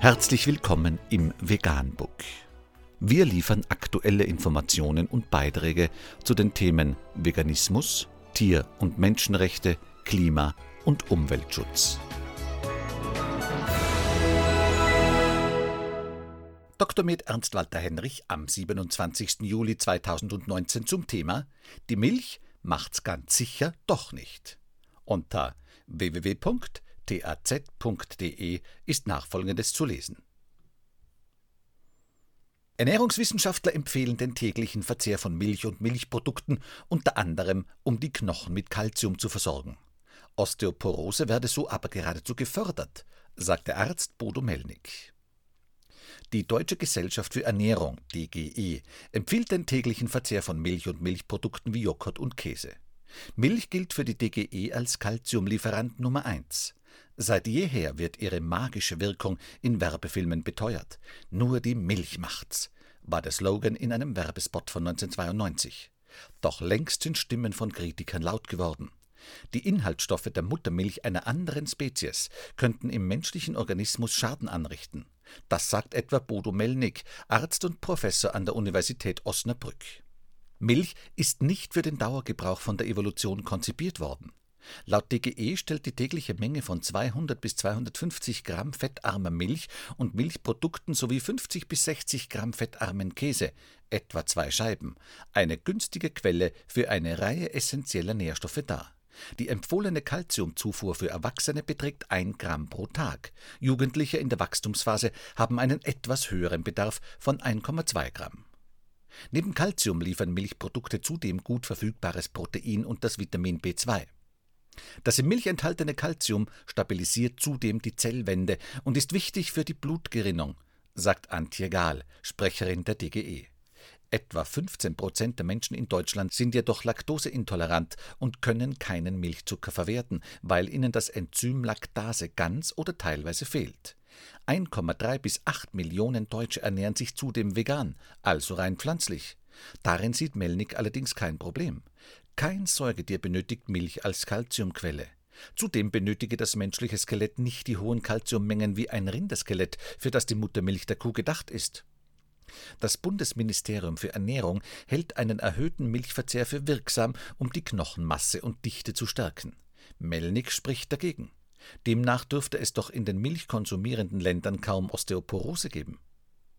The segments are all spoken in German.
Herzlich willkommen im Veganbook. Wir liefern aktuelle Informationen und Beiträge zu den Themen Veganismus, Tier- und Menschenrechte, Klima- und Umweltschutz. Dr. Med Ernst Walter Henrich am 27. Juli 2019 zum Thema Die Milch macht's ganz sicher doch nicht. Unter www.taz.de ist nachfolgendes zu lesen. Ernährungswissenschaftler empfehlen den täglichen Verzehr von Milch und Milchprodukten unter anderem, um die Knochen mit Kalzium zu versorgen. Osteoporose werde so aber geradezu gefördert, sagt der Arzt Bodo Melnik. Die Deutsche Gesellschaft für Ernährung, DGE, empfiehlt den täglichen Verzehr von Milch und Milchprodukten wie Joghurt und Käse. Milch gilt für die DGE als Calciumlieferant Nummer 1. Seit jeher wird ihre magische Wirkung in Werbefilmen beteuert. Nur die Milch macht's, war der Slogan in einem Werbespot von 1992. Doch längst sind Stimmen von Kritikern laut geworden. Die Inhaltsstoffe der Muttermilch einer anderen Spezies könnten im menschlichen Organismus Schaden anrichten. Das sagt etwa Bodo Melnik, Arzt und Professor an der Universität Osnabrück. Milch ist nicht für den Dauergebrauch von der Evolution konzipiert worden. Laut DGE stellt die tägliche Menge von 200 bis 250 Gramm fettarmer Milch und Milchprodukten sowie 50 bis 60 Gramm fettarmen Käse, etwa zwei Scheiben, eine günstige Quelle für eine Reihe essentieller Nährstoffe dar. Die empfohlene Kalziumzufuhr für Erwachsene beträgt 1 Gramm pro Tag. Jugendliche in der Wachstumsphase haben einen etwas höheren Bedarf von 1,2 Gramm. Neben Kalzium liefern Milchprodukte zudem gut verfügbares Protein und das Vitamin B2. Das in Milch enthaltene Kalzium stabilisiert zudem die Zellwände und ist wichtig für die Blutgerinnung, sagt Antje Gahl, Sprecherin der DGE. Etwa 15 Prozent der Menschen in Deutschland sind jedoch laktoseintolerant und können keinen Milchzucker verwerten, weil ihnen das Enzym Laktase ganz oder teilweise fehlt. 1,3 bis 8 Millionen Deutsche ernähren sich zudem vegan, also rein pflanzlich. Darin sieht Melnik allerdings kein Problem. Kein Säugetier benötigt Milch als Kalziumquelle. Zudem benötige das menschliche Skelett nicht die hohen Kalziummengen wie ein Rinderskelett, für das die Muttermilch der Kuh gedacht ist. Das Bundesministerium für Ernährung hält einen erhöhten Milchverzehr für wirksam, um die Knochenmasse und Dichte zu stärken. Melnik spricht dagegen. Demnach dürfte es doch in den milchkonsumierenden Ländern kaum Osteoporose geben.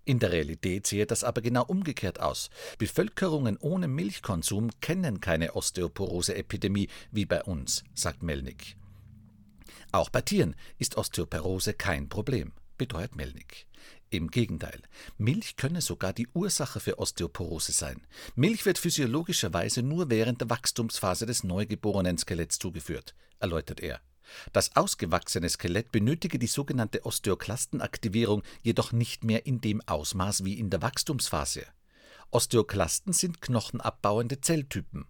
In der Realität sehe das aber genau umgekehrt aus. Bevölkerungen ohne Milchkonsum kennen keine Osteoporose-Epidemie wie bei uns, sagt Melnik. Auch bei Tieren ist Osteoporose kein Problem, beteuert Melnik. Im Gegenteil, Milch könne sogar die Ursache für Osteoporose sein. Milch wird physiologischerweise nur während der Wachstumsphase des neugeborenen Skeletts zugeführt, erläutert er. Das ausgewachsene Skelett benötige die sogenannte Osteoklastenaktivierung jedoch nicht mehr in dem Ausmaß wie in der Wachstumsphase. Osteoklasten sind knochenabbauende Zelltypen.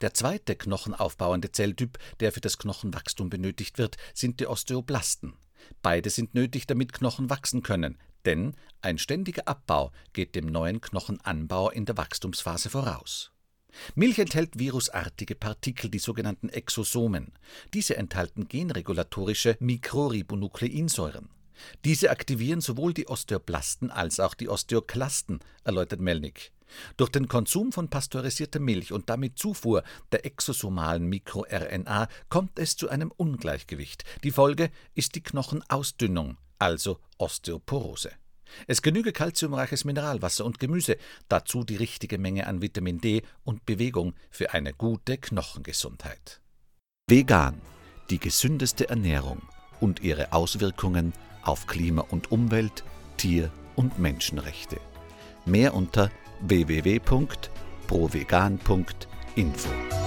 Der zweite knochenaufbauende Zelltyp, der für das Knochenwachstum benötigt wird, sind die Osteoblasten. Beide sind nötig, damit Knochen wachsen können, denn ein ständiger Abbau geht dem neuen Knochenanbau in der Wachstumsphase voraus. Milch enthält virusartige Partikel, die sogenannten Exosomen. Diese enthalten genregulatorische Mikroribonukleinsäuren. Diese aktivieren sowohl die Osteoblasten als auch die Osteoklasten, erläutert Melnik. Durch den Konsum von pasteurisierter Milch und damit Zufuhr der exosomalen MikroRNA kommt es zu einem Ungleichgewicht. Die Folge ist die Knochenausdünnung, also Osteoporose. Es genüge kalziumreiches Mineralwasser und Gemüse, dazu die richtige Menge an Vitamin D und Bewegung für eine gute Knochengesundheit. Vegan, die gesündeste Ernährung und ihre Auswirkungen auf Klima und Umwelt, Tier- und Menschenrechte. Mehr unter www.provegan.info.